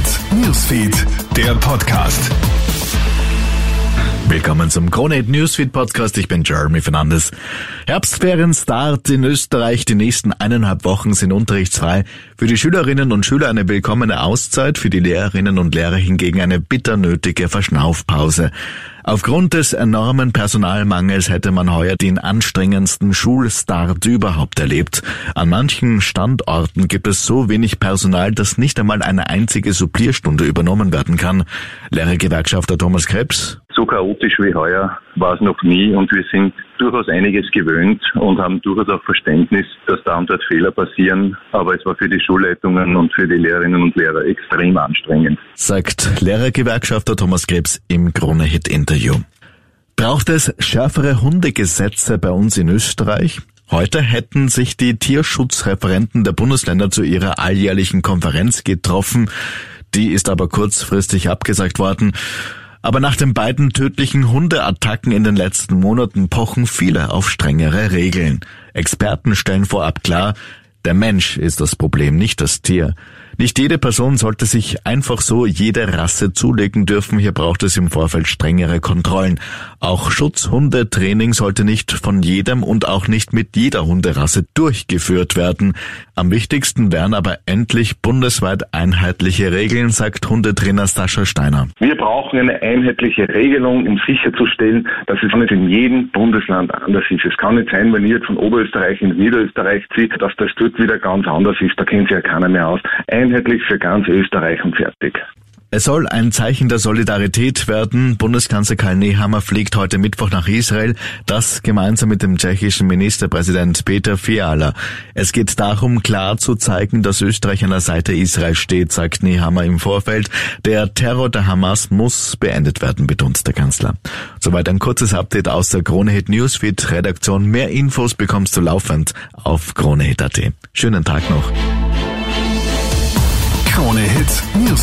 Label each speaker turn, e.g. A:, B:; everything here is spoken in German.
A: Hit Newsfeed, der Podcast.
B: Willkommen zum Krone Newsfeed Podcast. Ich bin Jeremy Fernandes. Herbstferien-Start in Österreich. Die nächsten eineinhalb Wochen sind unterrichtsfrei. Für die Schülerinnen und Schüler eine willkommene Auszeit, für die Lehrerinnen und Lehrer hingegen eine bitter nötige Verschnaufpause. Aufgrund des enormen Personalmangels hätte man heuer den anstrengendsten Schulstart überhaupt erlebt. An manchen Standorten gibt es so wenig Personal, dass nicht einmal eine einzige Supplierstunde übernommen werden kann. Lehrergewerkschafter Thomas Krebs.
C: So chaotisch wie heuer war es noch nie und wir sind durchaus einiges gewöhnt und haben durchaus auch Verständnis, dass da und dort Fehler passieren. Aber es war für die Schulleitungen und für die Lehrerinnen und Lehrer extrem anstrengend.
B: Sagt Lehrergewerkschafter Thomas Krebs im Krone-Hit-Interview. Braucht es schärfere Hundegesetze bei uns in Österreich? Heute hätten sich die Tierschutzreferenten der Bundesländer zu ihrer alljährlichen Konferenz getroffen. Die ist aber kurzfristig abgesagt worden. Aber nach den beiden tödlichen Hundeattacken in den letzten Monaten pochen viele auf strengere Regeln. Experten stellen vorab klar, der Mensch ist das Problem, nicht das Tier. Nicht jede Person sollte sich einfach so jede Rasse zulegen dürfen. Hier braucht es im Vorfeld strengere Kontrollen. Auch Schutzhundetraining sollte nicht von jedem und auch nicht mit jeder Hunderasse durchgeführt werden. Am wichtigsten wären aber endlich bundesweit einheitliche Regeln, sagt Hundetrainer Sascha Steiner.
D: Wir brauchen eine einheitliche Regelung, um sicherzustellen, dass es nicht in jedem Bundesland anders ist. Es kann nicht sein, wenn ihr jetzt von Oberösterreich in Niederösterreich zieht, dass das dort wieder ganz anders ist. Da kennt sich ja keiner mehr aus. Ein einheitlich für ganz Österreich und fertig.
B: Es soll ein Zeichen der Solidarität werden. Bundeskanzler Karl Nehammer fliegt heute Mittwoch nach Israel, das gemeinsam mit dem tschechischen Ministerpräsident Peter Fiala. Es geht darum, klar zu zeigen, dass Österreich an der Seite Israel steht, sagt Nehammer im Vorfeld. Der Terror der Hamas muss beendet werden, betont der Kanzler. Soweit ein kurzes Update aus der Kronehit Newsfeed Redaktion. Mehr Infos bekommst du laufend auf kronehit.at. Schönen Tag noch.